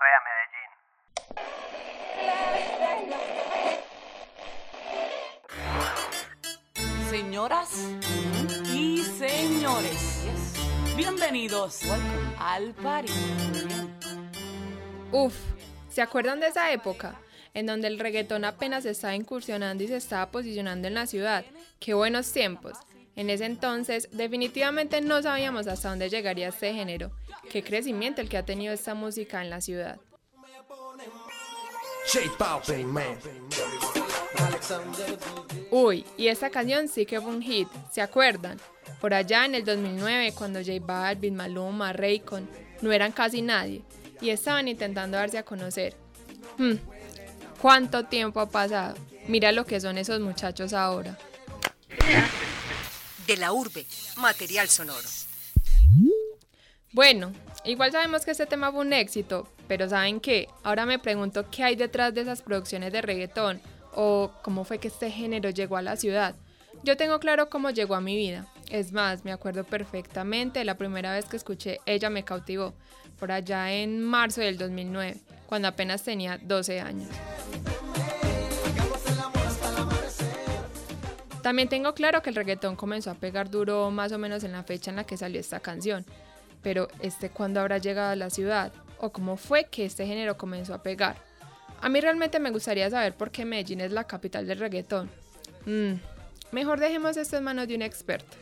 Rea Medellín. Señoras y señores, bienvenidos al París. Uf, ¿se acuerdan de esa época? En donde el reggaetón apenas estaba incursionando y se estaba posicionando en la ciudad. ¡Qué buenos tiempos! En ese entonces, definitivamente no sabíamos hasta dónde llegaría este género. Qué crecimiento el que ha tenido esta música en la ciudad. Uy, y esta canción sí que fue un hit, ¿se acuerdan? Por allá en el 2009, cuando J Balvin, Maluma, Raycon no eran casi nadie y estaban intentando darse a conocer. Hmm, ¿Cuánto tiempo ha pasado? Mira lo que son esos muchachos ahora. De la urbe, material sonoro. Bueno, igual sabemos que este tema fue un éxito, pero ¿saben qué? Ahora me pregunto qué hay detrás de esas producciones de reggaetón o cómo fue que este género llegó a la ciudad. Yo tengo claro cómo llegó a mi vida. Es más, me acuerdo perfectamente de la primera vez que escuché Ella me cautivó, por allá en marzo del 2009, cuando apenas tenía 12 años. También tengo claro que el reggaetón comenzó a pegar duro más o menos en la fecha en la que salió esta canción. Pero este cuándo habrá llegado a la ciudad o cómo fue que este género comenzó a pegar. A mí realmente me gustaría saber por qué Medellín es la capital del reggaetón. Mm, mejor dejemos esto en manos de un experto.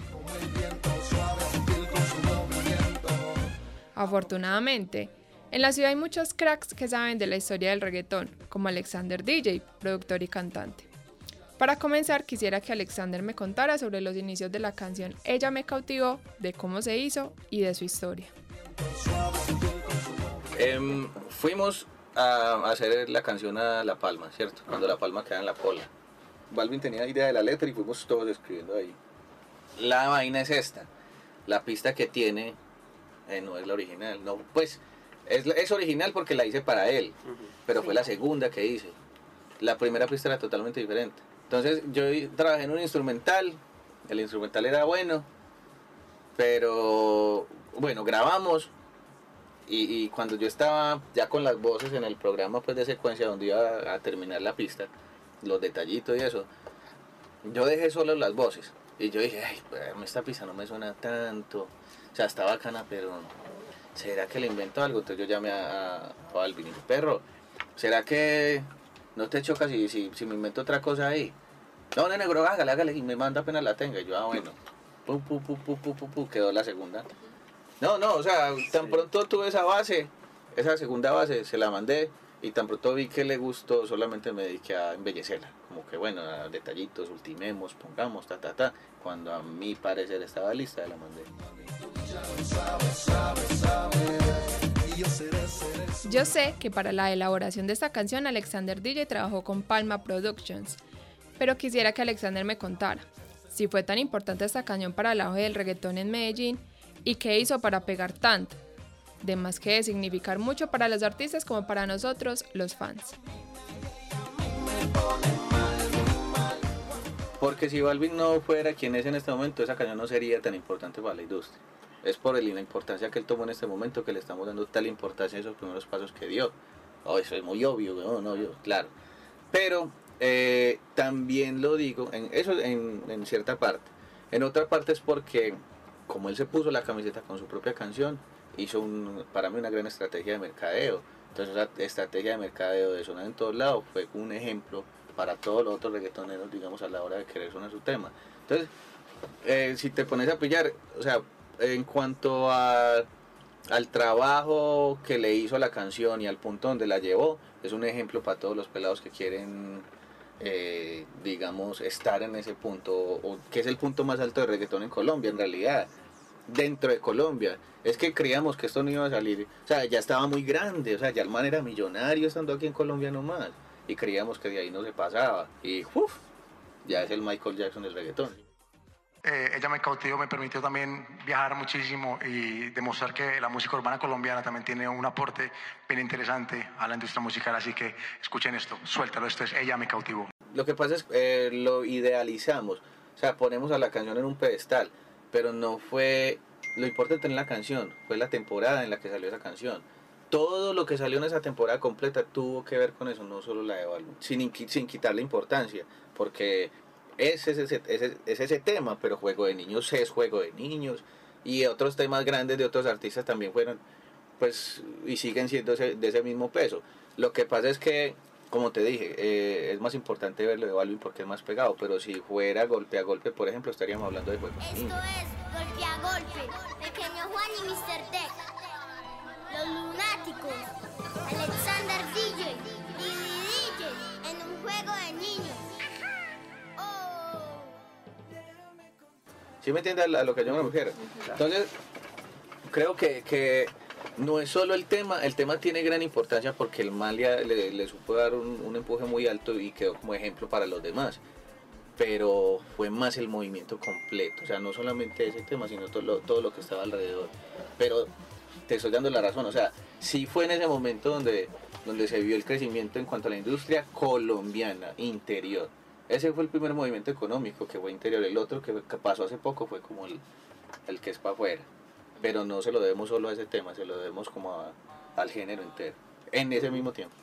Afortunadamente, en la ciudad hay muchos cracks que saben de la historia del reggaetón, como Alexander DJ, productor y cantante. Para comenzar, quisiera que Alexander me contara sobre los inicios de la canción Ella me cautivó, de cómo se hizo y de su historia. Em, fuimos a hacer la canción a La Palma, ¿cierto? Cuando La Palma queda en la cola. Balvin tenía idea de la letra y fuimos todos escribiendo ahí. La vaina es esta. La pista que tiene eh, no es la original. No, pues es, es original porque la hice para él, pero fue la segunda que hice. La primera pista era totalmente diferente. Entonces yo trabajé en un instrumental, el instrumental era bueno, pero bueno, grabamos y, cuando yo estaba ya con las voces en el programa pues de secuencia donde iba a terminar la pista, los detallitos y eso, yo dejé solo las voces y yo dije, ay, pues, esta pista no me suena tanto, o sea, está bacana, pero ¿será que le invento algo? Entonces yo llamé a, a y perro, ¿será que no te chocas si, si, si me invento otra cosa ahí. No, no, negro, hágale, hágale, y me manda apenas la tenga. Y yo, ah, bueno, pum, pum, pum, pum, pum, pum, pum, quedó la segunda. No, no, o sea, tan pronto tuve esa base, esa segunda base, se la mandé, y tan pronto vi que le gustó, solamente me dediqué a embellecerla. Como que, bueno, a detallitos, ultimemos, pongamos, ta, ta, ta. Cuando a mi parecer estaba lista, la mandé. Yo sé que para la elaboración de esta canción Alexander DJ trabajó con Palma Productions, pero quisiera que Alexander me contara si fue tan importante esta canción para el auge del reggaetón en Medellín y qué hizo para pegar tanto, de más que de significar mucho para los artistas como para nosotros, los fans. Porque si Balvin no fuera quien es en este momento, esa canción no sería tan importante para la industria es por la importancia que él tomó en este momento que le estamos dando tal importancia a esos primeros pasos que dio. Oh, eso es muy obvio, no, yo, claro. Pero eh, también lo digo, eso en, en cierta parte. En otra parte es porque, como él se puso la camiseta con su propia canción, hizo para mí una gran estrategia de mercadeo. Entonces esa estrategia de mercadeo de sonar en todos lados fue un ejemplo para todos los otros reggaetoneros, digamos, a la hora de querer sonar su tema. Entonces, eh, si te pones a pillar, o sea, en cuanto a, al trabajo que le hizo a la canción y al punto donde la llevó, es un ejemplo para todos los pelados que quieren, eh, digamos, estar en ese punto, o, que es el punto más alto de reggaetón en Colombia, en realidad, dentro de Colombia. Es que creíamos que esto no iba a salir, o sea, ya estaba muy grande, o sea, ya el man era millonario estando aquí en Colombia nomás, y creíamos que de ahí no se pasaba, y uff, ya es el Michael Jackson del reggaetón. Eh, ella me cautivó, me permitió también viajar muchísimo y demostrar que la música urbana colombiana también tiene un aporte bien interesante a la industria musical. Así que escuchen esto, suéltalo, esto es Ella me cautivó. Lo que pasa es eh, lo idealizamos, o sea, ponemos a la canción en un pedestal, pero no fue lo importante en la canción, fue la temporada en la que salió esa canción. todo lo que salió en esa temporada completa tuvo que ver con eso, no solo la de Balvin, sin, sin quitarle importancia, porque ese es ese, ese, es ese tema, pero Juego de Niños es Juego de Niños, y otros temas grandes de otros artistas también fueron, pues, y siguen siendo de ese mismo peso. Lo que pasa es que, como te dije, eh, es más importante verlo de Balvin porque es más pegado, pero si fuera golpe a golpe, por ejemplo, estaríamos hablando de Juego de Esto es Golpe a Golpe, Pequeño Juan y Mr. Deck, Los Lunáticos, Alexander DJ y DJ en un juego de niños. ¿Sí me entiendes a lo que yo me refiero? Entonces, creo que, que, no es solo el tema, el tema tiene gran importancia porque el mal le, le, supo dar un, un, empuje muy alto y quedó como ejemplo para los demás. Pero fue más el movimiento completo, o sea, no solamente ese tema, sino todo lo, todo lo que estaba alrededor. Pero te estoy dando la razón, o sea, sí fue en ese momento donde, donde se vio el crecimiento en cuanto a la industria colombiana, interior ese fue el primer movimiento económico que fue interior. El otro que, pasó hace poco fue como el, el, que es para afuera. Pero no se lo debemos solo a ese tema, se lo debemos como al género entero. En ese mismo tiempo.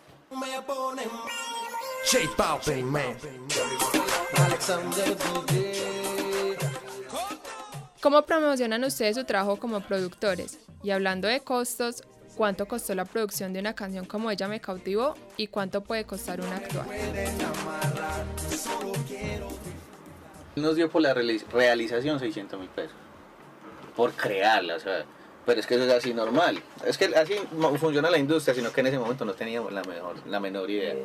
¿Cómo promocionan ustedes su trabajo como productores? Y hablando de costos, ¿cuánto costó la producción de una canción como Ella me cautivó y cuánto puede costar una actual? Nos dio por la realización 600 mil pesos. Por crearla, o sea. Pero es que eso es así normal. Es que así funciona la industria, sino que en ese momento no teníamos la, mejor, la menor idea.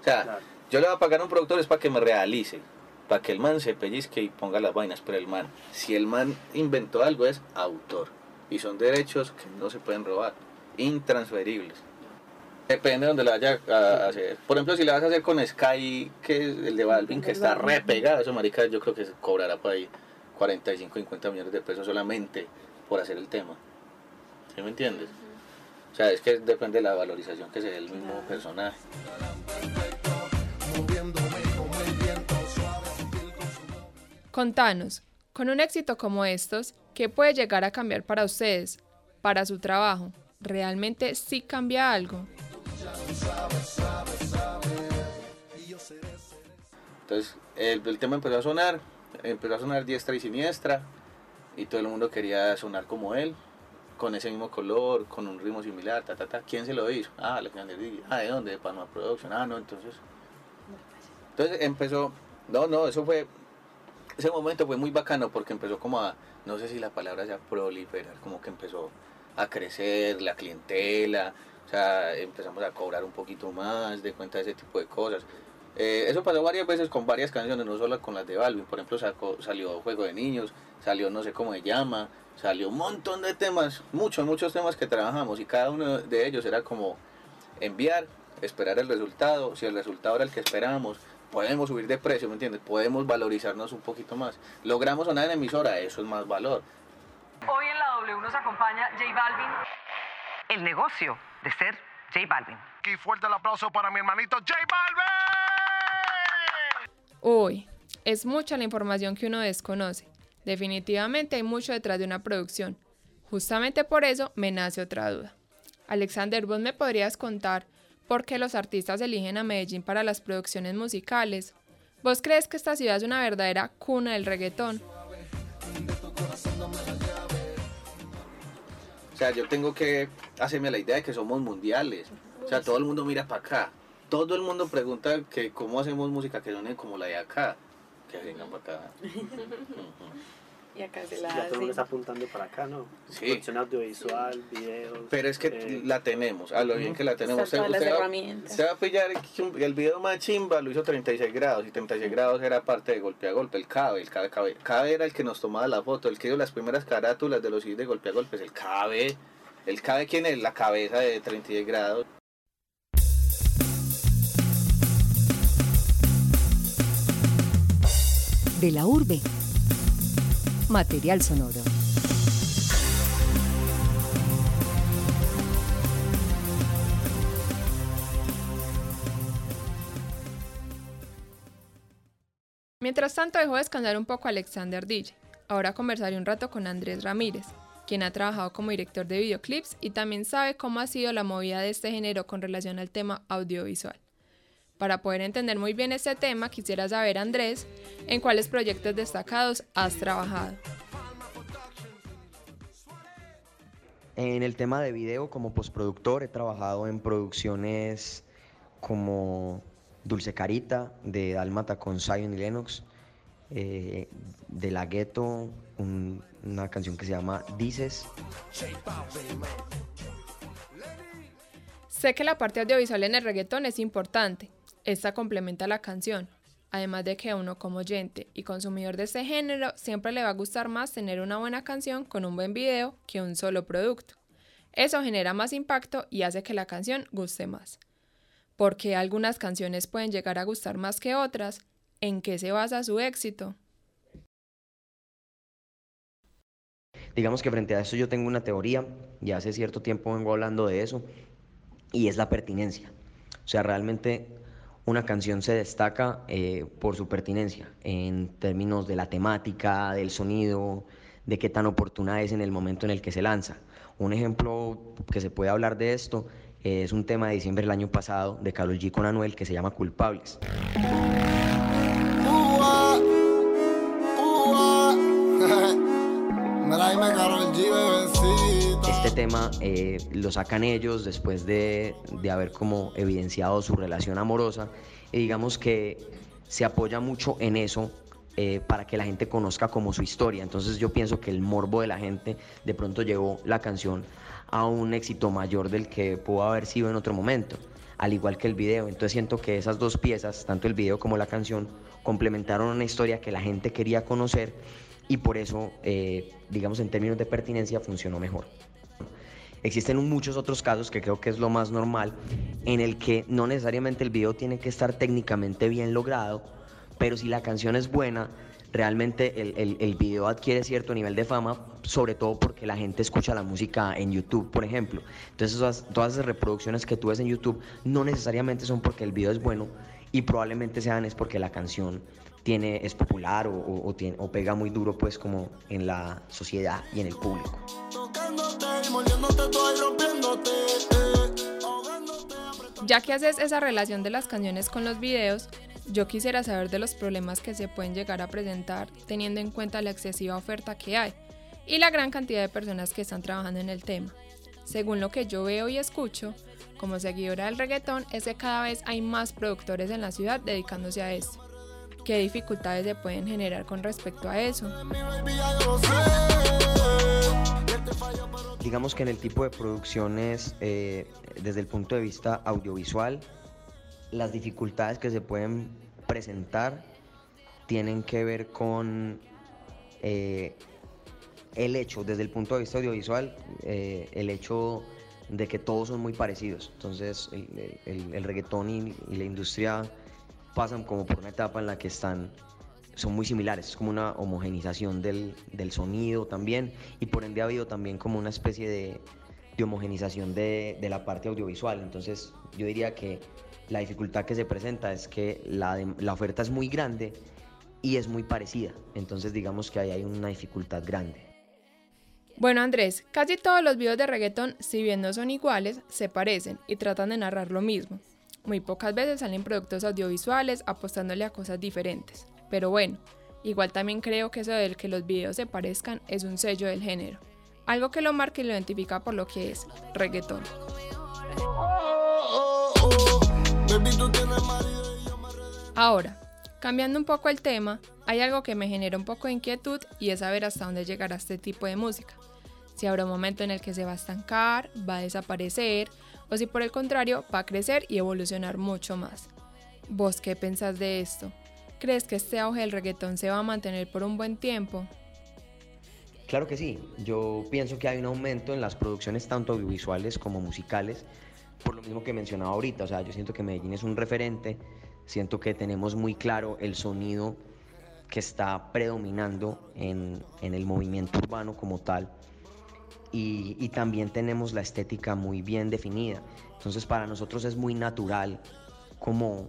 O sea, yo le voy a pagar a un productor es para que me realice, para que el man se pellizque y ponga las vainas, pero el man, si el man inventó algo es autor. Y son derechos que no se pueden robar, intransferibles. Depende de donde la vaya a hacer. Por ejemplo, si la vas a hacer con Sky, que es el de Balvin, que está re pegado, eso marica, yo creo que se cobrará por ahí 45, 50 millones de pesos solamente por hacer el tema. ¿Sí me entiendes? O sea, es que depende de la valorización que se dé el mismo personaje. Contanos, con un éxito como estos, ¿qué puede llegar a cambiar para ustedes, para su trabajo? ¿Realmente sí cambia algo? Entonces el, tema empezó a sonar, empezó a sonar diestra y siniestra y todo el mundo quería sonar como él, con ese mismo color, con un ritmo similar, ta, ta, ta. ¿Quién se lo hizo? Ah, Alexander Díaz. Ah, ¿de dónde? De Panama Production. Ah, no, entonces... Entonces empezó, no, no, eso fue, ese momento fue muy bacano porque empezó como a, no sé si la palabra sea proliferar, como que empezó a crecer la clientela, o sea, empezamos a cobrar un poquito más de cuenta de ese tipo de cosas. Eh, eso pasó varias veces con varias canciones, no solo con las de Balvin. Por ejemplo, sacó, salió Juego de Niños, salió no sé cómo se llama, salió un montón de temas, muchos, muchos temas que trabajamos y cada uno de ellos era como enviar, esperar el resultado, si el resultado era el que esperábamos, podemos subir de precio, ¿me entiendes? Podemos valorizarnos un poquito más. Logramos sonar en emisora, eso es más valor. Hoy en W nos acompaña J Balvin. El negocio de ser J Balvin. Aquí fuerte el aplauso para mi hermanito J Balvin. Uy, es mucha la información que uno desconoce. Definitivamente hay mucho detrás de una producción. Justamente por eso me nace otra duda. Alexander, ¿vos me podrías contar por qué los artistas eligen a Medellín para las producciones musicales? ¿Vos crees que esta ciudad es una verdadera cuna del reggaetón? Sea, yo tengo que hacerme la idea de que somos mundiales. O sea, todo el mundo mira para acá todo el mundo pregunta que cómo hacemos música que suene como la de acá. Que vengan para acá. Y acá se la Ya todo está apuntando para acá, ¿no? Sí. Producción audiovisual, videos. Pero es que eh, la tenemos, a lo bien que la tenemos. Usted, usted, va, se va a pillar el video más chimba, lo hizo 36 grados, y 36 grados era parte de golpe a golpe, el CABE, el CABE, CABE. CABE era el que nos tomaba la foto, el que dio las primeras carátulas de los de golpe a golpe, es el CABE. El CABE, ¿quién es? La cabeza de 36 grados. de la urbe. Material sonoro. Mientras tanto dejo descansar un poco a Alexander DJ. Ahora conversaré un rato con Andrés Ramírez. quien ha trabajado como director de videoclips y también sabe cómo ha sido la movida de este género con relación al tema audiovisual. Para poder entender muy bien este tema, quisiera saber, Andrés, en cuáles proyectos destacados has trabajado. En el tema de video, como postproductor, he trabajado en producciones como Dulce Carita, de Dalmata con Zion y Lennox, eh, de La Ghetto, una canción que se llama Dices. Sé que la parte audiovisual en el reggaetón es importante. Esta complementa la canción. Además de que a uno como oyente y consumidor de este género siempre le va a gustar más tener una buena canción con un buen video que un solo producto. Eso genera más impacto y hace que la canción guste más. Porque algunas canciones pueden llegar a gustar más que otras, ¿en qué se basa su éxito? Digamos que frente a eso yo tengo una teoría, ya hace cierto tiempo vengo hablando de eso, y es la pertinencia. O sea, realmente una canción se destaca eh, por su pertinencia en términos de la temática, del sonido, de qué tan oportuna es en el momento en el que se lanza. Un ejemplo que se puede hablar de esto es un tema de diciembre del año pasado de Carlos G con Anuel que se llama Culpables. Tema eh, lo sacan ellos después de, de haber como evidenciado su relación amorosa y digamos que se apoya mucho en eso eh, para que la gente conozca como su historia. Entonces yo pienso que el morbo de la gente de pronto llevó la canción a un éxito mayor del que pudo haber sido en otro momento, al igual que el video. Entonces siento que esas dos piezas, tanto el video como la canción, complementaron una historia que la gente quería conocer y por eso, eh, digamos, en términos de pertinencia funcionó mejor. Existen muchos otros casos que creo que es lo más normal, en el que no necesariamente el video tiene que estar técnicamente bien logrado, pero si la canción es buena, realmente el, el, video adquiere cierto nivel de fama, sobre todo porque la gente escucha la música en YouTube, por ejemplo. Entonces todas esas reproducciones que tú ves en YouTube no necesariamente son porque el video es bueno y probablemente sean es porque la canción tiene, es popular o, tiene, o pega muy duro pues como en la sociedad y en el público. Ya que haces esa relación de las canciones con los videos, yo quisiera saber de los problemas que se pueden llegar a presentar teniendo en cuenta la excesiva oferta que hay y la gran cantidad de personas que están trabajando en el tema. Según lo que yo veo y escucho, como seguidora del reggaetón, es que cada vez hay más productores en la ciudad dedicándose a esto qué dificultades se pueden generar con respecto a eso. Digamos que en el tipo de producciones, eh, desde el punto de vista audiovisual, las dificultades que se pueden presentar tienen que ver con eh, el hecho, desde el punto de vista audiovisual, eh, el hecho de que todos son muy parecidos. Entonces, el, reggaetón y la industria pasan como por una etapa en la que están, son muy similares, es como una homogenización del, sonido también y por ende ha habido también como una especie de, homogenización de, la parte audiovisual. Entonces yo diría que la dificultad que se presenta es que la, la oferta es muy grande y es muy parecida. Entonces digamos que ahí hay una dificultad grande. Bueno Andrés, casi todos los videos de reggaetón, si bien no son iguales, se parecen y tratan de narrar lo mismo. Muy pocas veces salen productos audiovisuales apostándole a cosas diferentes. Pero bueno, igual también creo que eso del que los videos se parezcan es un sello del género. Algo que lo marca y lo identifica por lo que es reggaetón. Ahora, cambiando un poco el tema, hay algo que me genera un poco de inquietud y es saber hasta dónde llegará este tipo de música. Si habrá un momento en el que se va a estancar, va a desaparecer o si por el contrario va a crecer y evolucionar mucho más. ¿Vos qué pensás de esto? ¿Crees que este auge del reggaetón se va a mantener por un buen tiempo? Claro que sí, yo pienso que hay un aumento en las producciones tanto audiovisuales como musicales, por lo mismo que mencionaba ahorita, o sea, yo siento que Medellín es un referente, siento que tenemos muy claro el sonido que está predominando en, en el movimiento urbano como tal y, también tenemos la estética muy bien definida. Entonces para nosotros es muy natural como,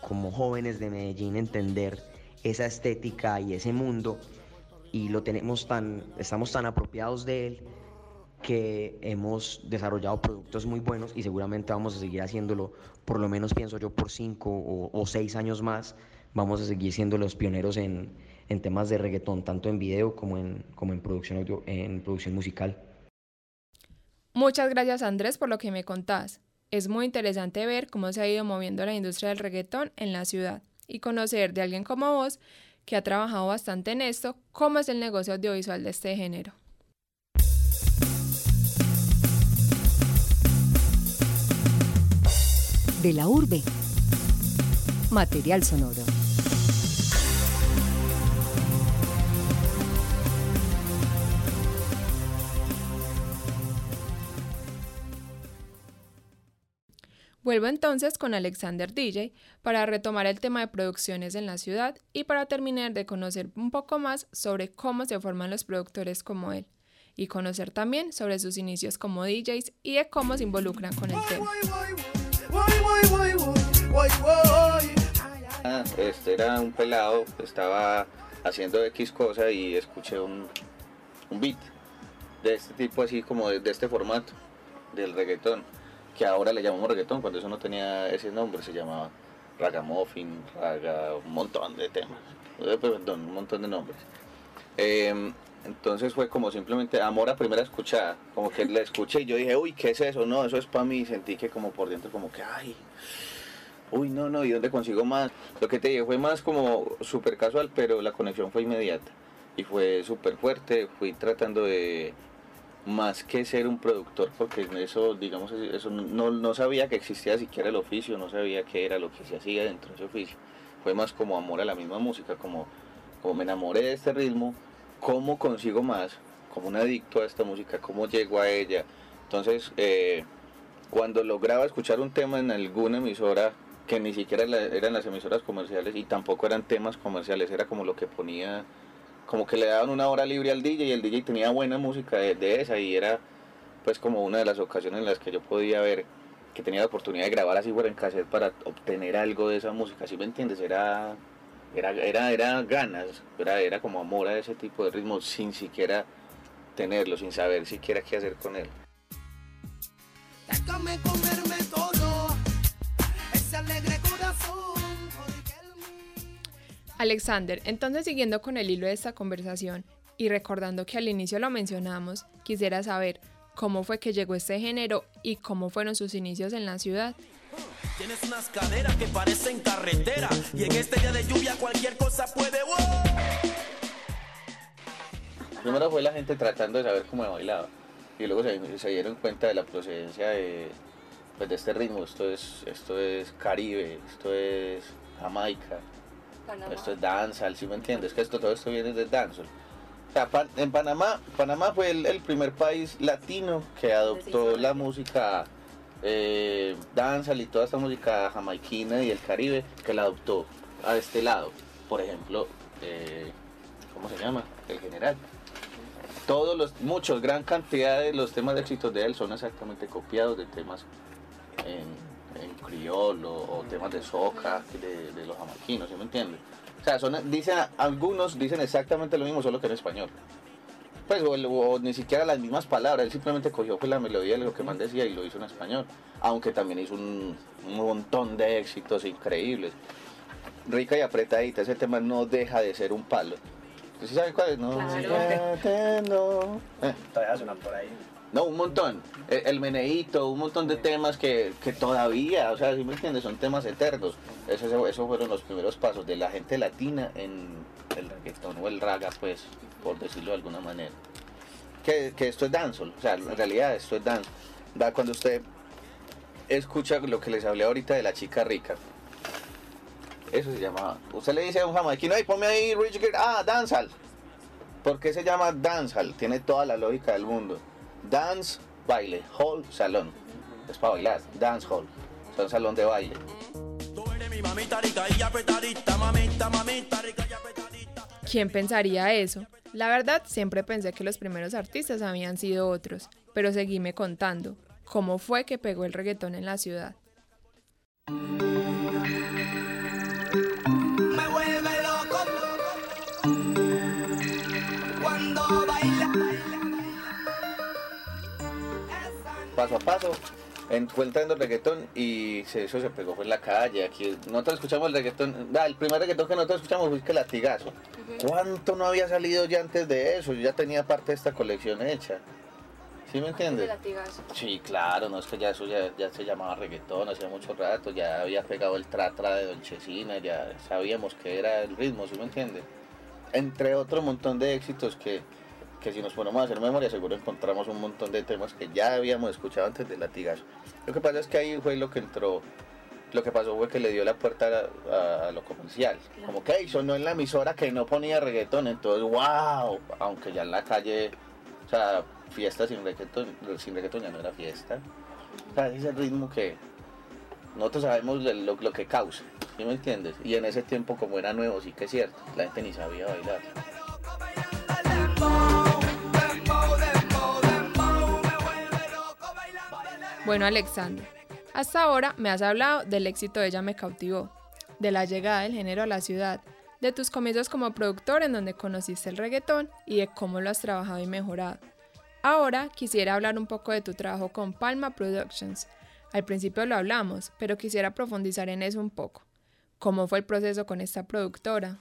como jóvenes de Medellín entender esa estética y ese mundo y lo tenemos tan, estamos tan apropiados de él que hemos desarrollado productos muy buenos y seguramente vamos a seguir haciéndolo, por lo menos pienso yo, por cinco o, seis años más, vamos a seguir siendo los pioneros en, en temas de reggaetón, tanto en video como en, como en, producción, en producción musical. Muchas gracias Andrés por lo que me contás. Es muy interesante ver cómo se ha ido moviendo la industria del reggaetón en la ciudad y conocer de alguien como vos que ha trabajado bastante en esto, cómo es el negocio audiovisual de este género. De la urbe. Material sonoro. Vuelvo entonces con Alexander DJ para retomar el tema de producciones en la ciudad y para terminar de conocer un poco más sobre cómo se forman los productores como él y conocer también sobre sus inicios como DJs y de cómo se involucran con el tema. Este era un pelado, estaba haciendo X cosa y escuché un, un beat de este tipo así como de este formato del reggaetón que ahora le llamamos reggaetón, cuando eso no tenía ese nombre, se llamaba ragamuffin, raga, un montón de temas, eh, perdón, un montón de nombres. Em, entonces fue como simplemente amor a primera escuchada, como que la escuché y yo dije, uy, ¿qué es eso? No, eso es para mí, sentí que como por dentro como que, ay, uy, no, no, ¿y dónde consigo más? Lo que te dije fue más como súper casual, pero la conexión fue inmediata y fue súper fuerte, fui tratando de más que ser un productor, porque eso, digamos, eso no, no, sabía que existía siquiera el oficio, no sabía qué era lo que se hacía dentro de ese oficio. Fue más como amor a la misma música, como, como me enamoré de este ritmo, cómo consigo más, como un adicto a esta música, cómo llego a ella. Entonces, eh, cuando lograba escuchar un tema en alguna emisora, que ni siquiera eran las emisoras comerciales y tampoco eran temas comerciales, era como lo que ponía como que le daban una hora libre al DJ y el DJ tenía buena música de, esa y era pues como una de las ocasiones en las que yo podía ver que tenía la oportunidad de grabar así fuera en cassette para obtener algo de esa música, ¿sí me entiendes? Era, era, era, era ganas, era, era como amor a ese tipo de ritmo sin siquiera tenerlo, sin saber siquiera qué hacer con él. Alexander, entonces siguiendo con el hilo de esta conversación y recordando que al inicio lo mencionamos, quisiera saber cómo fue que llegó este género y cómo fueron sus inicios en la ciudad. Tienes unas caderas que parecen carretera y en este día de lluvia cualquier cosa puede. Primero fue la gente tratando de saber cómo bailaba y luego se, dieron cuenta de la procedencia de, pues, de este ritmo. Esto es, esto es Caribe, esto es Jamaica, esto es dancehall, ¿sí me entiendes? Que esto, todo esto viene de dancehall. en Panamá, Panamá fue el, primer país latino que adoptó la música eh, dancehall y toda esta música jamaiquina y el Caribe, que la adoptó a este lado. Por ejemplo, eh, ¿cómo se llama? El general. Todos los, muchos, gran cantidad de los temas de éxitos de él son exactamente copiados de temas en, en criollo o temas de soca de, los jamaiquinos, ¿sí me entiendes? O sea, son, dicen, algunos dicen exactamente lo mismo, solo que en español. Pues, o, ni siquiera las mismas palabras, él simplemente cogió pues, la melodía de lo que más decía y lo hizo en español. Aunque también hizo un, montón de éxitos increíbles. Rica y apretadita, ese tema no deja de ser un palo. ¿Sí sabes cuál es? No, no. Eh. Por ahí. No, un montón. El, meneíto, un montón de temas que, todavía, o sea, si me entiendes, son temas eternos. Esos eso fueron los primeros pasos de la gente latina en el reggaetón o el raga, pues, por decirlo de alguna manera. Que, esto es dancehall, o sea, en realidad esto es dance. Da cuando usted escucha lo que les hablé ahorita de la chica rica. Eso se llama. Usted le dice a un jamaiquino, ay, ponme ahí Rich Girl, ah, dancehall. ¿Por qué se llama dancehall? Tiene toda la lógica del mundo. Dance, baile, hall, salón. Es para bailar, dance hall. Son salón de baile. ¿Quién pensaría eso? La verdad, siempre pensé que los primeros artistas habían sido otros, pero seguíme contando cómo fue que pegó el reggaetón en la ciudad. Paso a paso, encuentra el reggaetón y se, eso se pegó fue en la calle. Aquí nosotros escuchamos el reggaetón, ah, el primer reggaetón que nosotros escuchamos fue que latigazo. ¿Cuánto no había salido ya antes de eso? Yo ya tenía parte de esta colección hecha. ¿Sí me entiendes? Sí, claro, no es que ya eso ya, ya se llamaba reggaetón hacía mucho rato, ya había pegado el tra-tra de Donchesina, ya sabíamos que era el ritmo, ¿sí me entiendes? Entre otro montón de éxitos que, que si nos ponemos a hacer memoria seguro encontramos un montón de temas que ya habíamos escuchado antes del latigazo. Lo que pasa es que ahí fue lo que entró, lo que pasó fue que le dio la puerta a, lo comercial. Como que sonó en la emisora que no ponía reggaetón, entonces wow, aunque ya en la calle, o sea, fiesta sin reggaetón, sin reggaetón ya no era fiesta. O sea, ese ritmo que nosotros sabemos lo, lo que causa, ¿sí me entiendes? Y en ese tiempo como era nuevo, sí que es cierto, la gente ni sabía bailar. Bueno, Alexander, hasta ahora me has hablado del éxito de Ella me cautivó, de la llegada del género a la ciudad, de tus comienzos como productor en donde conociste el reggaetón y de cómo lo has trabajado y mejorado. Ahora quisiera hablar un poco de tu trabajo con Palma Productions. Al principio lo hablamos, pero quisiera profundizar en eso un poco. ¿Cómo fue el proceso con esta productora?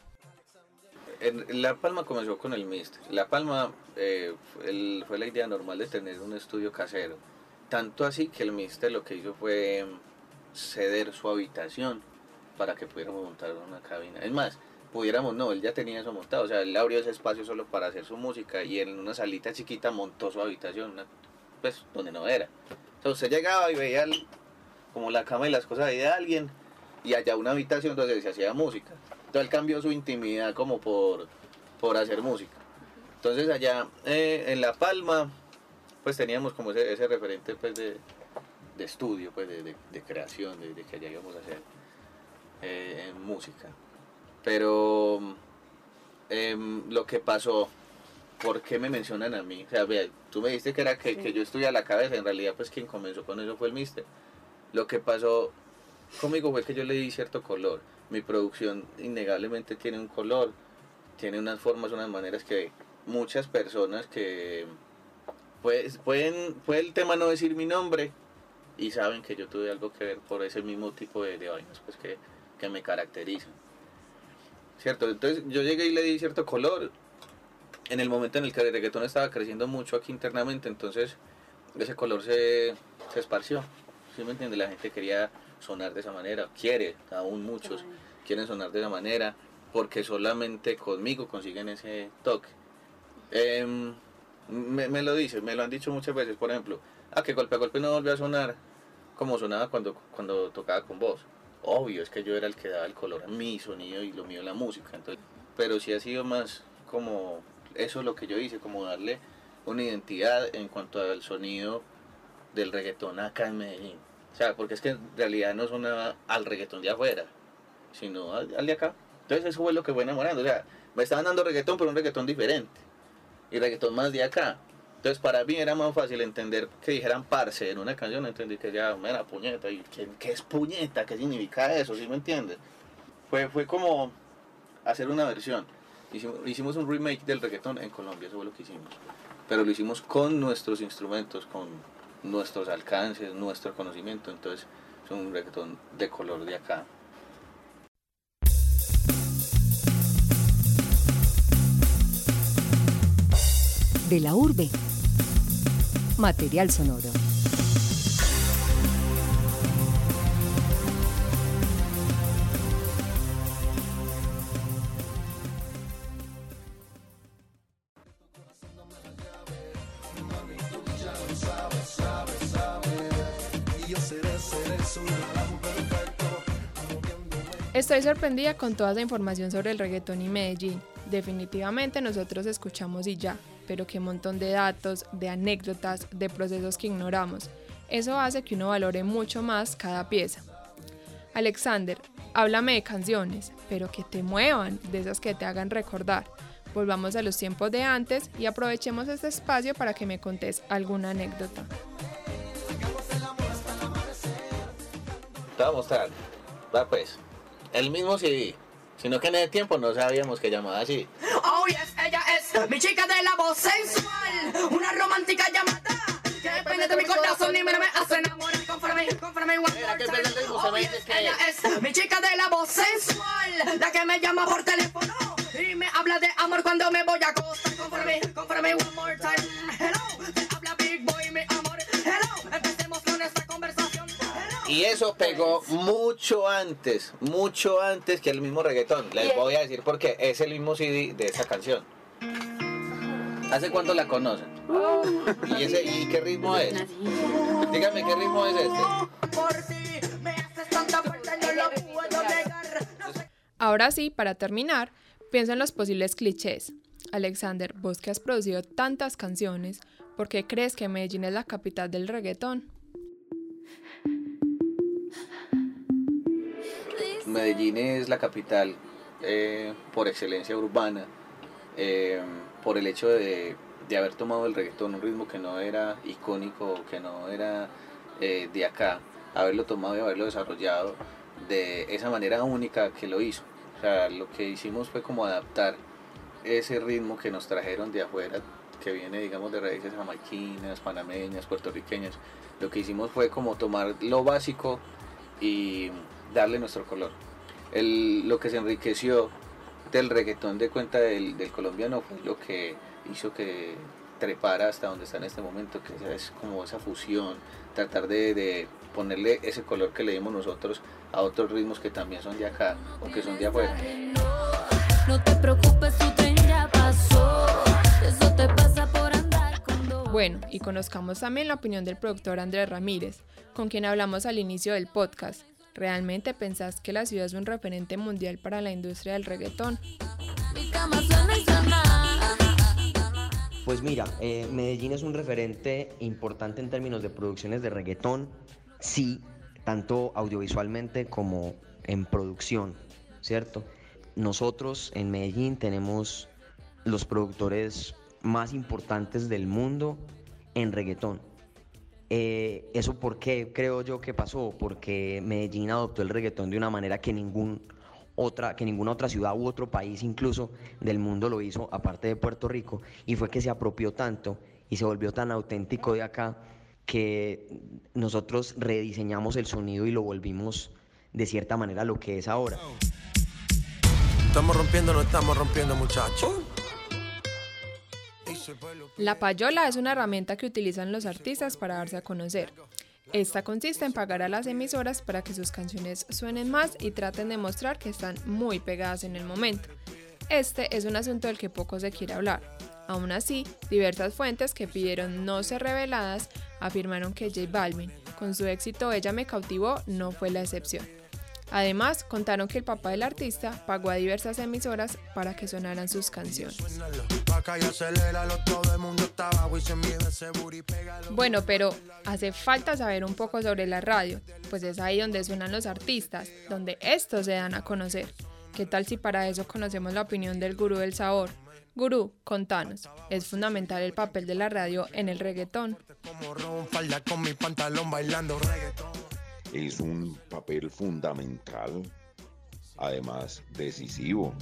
La Palma comenzó con el Mister. La Palma eh, fue la idea normal de tener un estudio casero tanto así que el Mister lo que hizo fue ceder su habitación para que pudiéramos montar una cabina. Es más, pudiéramos, no, él ya tenía eso montado, o sea, él abrió ese espacio solo para hacer su música y en una salita chiquita montó su habitación, pues donde no era. Entonces llegaba y veía como la cama y las cosas de alguien y allá una habitación donde se hacía música. Entonces él cambió su intimidad como por, por hacer música. Entonces allá eh, en La Palma pues teníamos como ese, referente pues de, estudio, pues de, creación, de, que allá íbamos a hacer eh, música. Pero em, lo que pasó, ¿por qué me mencionan a mí? O sea, tú me dijiste que era que, que yo estudié a la cabeza, en realidad pues quien comenzó con eso fue el mister. Lo que pasó conmigo fue que yo le di cierto color. Mi producción innegablemente tiene un color, tiene unas formas, unas maneras que muchas personas que pues, pueden, puede el tema no decir mi nombre y saben que yo tuve algo que ver por ese mismo tipo de, de vainas pues que, que me caracterizan. ¿Cierto? Entonces yo llegué y le di cierto color en el momento en el que el reggaetón estaba creciendo mucho aquí internamente, entonces ese color se, se esparció. ¿Sí me entiende? La gente quería sonar de esa manera, quiere, aún muchos quieren sonar de esa manera, porque solamente conmigo consiguen ese toque. Em, me, me, lo dicen, me lo han dicho muchas veces, por ejemplo, a ah, que golpe a golpe no volvió a sonar como sonaba cuando, cuando tocaba con voz. Obvio, es que yo era el que daba el color a mi sonido y lo mío la música. Entonces, pero sí ha sido más como, eso es lo que yo hice, como darle una identidad en cuanto al sonido del reggaetón acá en Medellín. O sea, porque es que en realidad no sonaba al reggaetón de afuera, sino al, de acá. Entonces eso fue lo que fue enamorando. O sea, me estaban dando reggaetón, pero un reggaetón diferente y reggaetón más de acá. Entonces para mí era más fácil entender que dijeran parce en una canción, entendí que ya, mira, puñeta, y ¿qué, es puñeta? ¿Qué significa eso? ¿Sí me entiendes? Fue, fue como hacer una versión. Hicimos, hicimos un remake del reggaetón en Colombia, eso fue lo que hicimos. Pero lo hicimos con nuestros instrumentos, con nuestros alcances, nuestro conocimiento. Entonces es un reggaetón de color de acá. de la urbe. Material sonoro. Estoy sorprendida con toda esa información sobre el reggaetón y Medellín. Definitivamente nosotros escuchamos y ya, pero qué montón de datos, de anécdotas, de procesos que ignoramos. Eso hace que uno valore mucho más cada pieza. Alexander, háblame de canciones, pero que te muevan, de esas que te hagan recordar. Volvamos a los tiempos de antes y aprovechemos este espacio para que me contes alguna anécdota. Te voy a mostrar. Va pues. El mismo CD. Sino que en ese tiempo no sabíamos que llamaba así. Oh yes, ella es mi chica de la voz sensual, una romántica llamada que depende de mi corazón y me me hace enamorar. Conforme, conforme, one more time. Oh, yes, ella es mi chica de la voz sensual, la que me llama por teléfono y me habla de amor cuando me voy a acostar. Conforme, conforme, one more time. Hello, Y eso pegó mucho antes, mucho antes que el mismo reggaetón. Les voy a decir porque es el mismo CD de esa canción. ¿Hace cuánto la conocen? ¿Y, ese, ¿Y qué ritmo es? Dígame qué ritmo es este. Ahora sí, para terminar, piensa en los posibles clichés. Alexander, vos que has producido tantas canciones, ¿por qué crees que Medellín es la capital del reggaetón? Medellín es la capital eh, por excelencia urbana, eh, por el hecho de, haber tomado el reggaetón, un ritmo que no era icónico, que no era eh, de acá, haberlo tomado y haberlo desarrollado de esa manera única que lo hizo. O sea, lo que hicimos fue como adaptar ese ritmo que nos trajeron de afuera, que viene, digamos, de raíces jamaiquinas, panameñas, puertorriqueñas. Lo que hicimos fue como tomar lo básico y darle nuestro color. El, lo que se enriqueció del reggaetón de cuenta del, del colombiano fue lo que hizo que trepara hasta donde está en este momento, que es como esa fusión, tratar de, de ponerle ese color que le dimos nosotros a otros ritmos que también son de acá o que son de afuera. No te preocupes, tu tren ya pasó. Eso te pasa por andar con dos. Bueno, y conozcamos también la opinión del productor Andrés Ramírez, con quien hablamos al inicio del podcast. ¿Realmente pensás que la ciudad es un referente mundial para la industria del reggaetón? Pues mira, eh, Medellín es un referente importante en términos de producciones de reggaetón, sí, tanto audiovisualmente como en producción, ¿cierto? Nosotros en Medellín tenemos los productores más importantes del mundo en reggaetón. Eh, ¿Eso por qué creo yo que pasó? Porque Medellín adoptó el reggaetón de una manera que ningún otra, que ninguna otra ciudad u otro país incluso del mundo lo hizo, aparte de Puerto Rico, y fue que se apropió tanto y se volvió tan auténtico de acá que nosotros rediseñamos el sonido y lo volvimos de cierta manera lo que es ahora. Estamos rompiendo, no estamos rompiendo, muchachos. La payola es una herramienta que utilizan los artistas para darse a conocer. Esta consiste en pagar a las emisoras para que sus canciones suenen más y traten de mostrar que están muy pegadas en el momento. Este es un asunto del que poco se quiere hablar. Aún así, diversas fuentes que pidieron no ser reveladas afirmaron que J Balvin, con su éxito Ella me cautivó, no fue la excepción. Además, contaron que el papá del artista pagó a diversas emisoras para que sonaran sus canciones. Bueno, pero hace falta saber un poco sobre la radio, pues es ahí donde suenan los artistas, donde estos se dan a conocer. ¿Qué tal si para eso conocemos la opinión del gurú del sabor? Gurú, contanos, ¿es fundamental el papel de la radio en el reggaetón? Es un papel fundamental, además decisivo.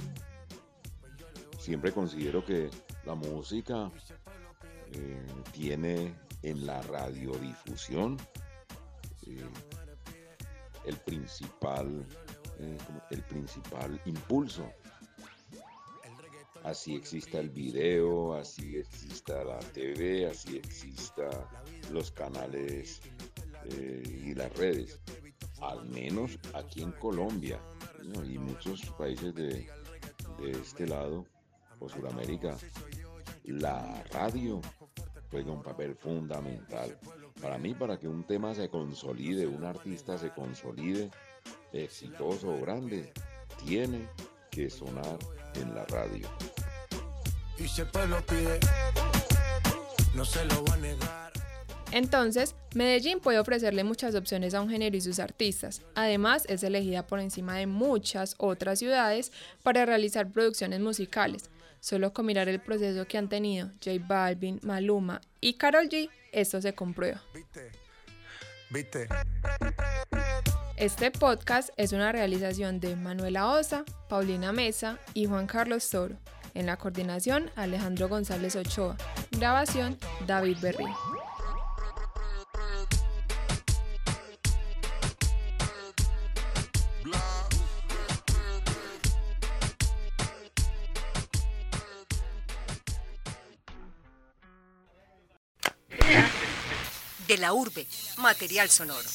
Siempre considero que la música eh, tiene en la radiodifusión eh, el principal eh, el principal impulso así exista el video, así exista la TV, así exista los canales eh, y las redes, al menos aquí en Colombia y muchos países de, de este lado o Sudamérica, la radio juega un papel fundamental. Para mí, para que un tema se consolide, un artista se consolide, exitoso o grande, tiene que sonar en la radio. Y si el pueblo pide, no se lo va a negar. Entonces, Medellín puede ofrecerle muchas opciones a un género y sus artistas. Además, es elegida por encima de muchas otras ciudades para realizar producciones musicales. Solo con mirar el proceso que han tenido J Balvin, Maluma y Karol G, esto se comprueba. ¿Viste? ¿Viste? Este podcast es una realización de Manuela Osa, Paulina Mesa y Juan Carlos Toro. En la coordinación, Alejandro González Ochoa. Grabación, David Berrín. La urbe, material sonoro.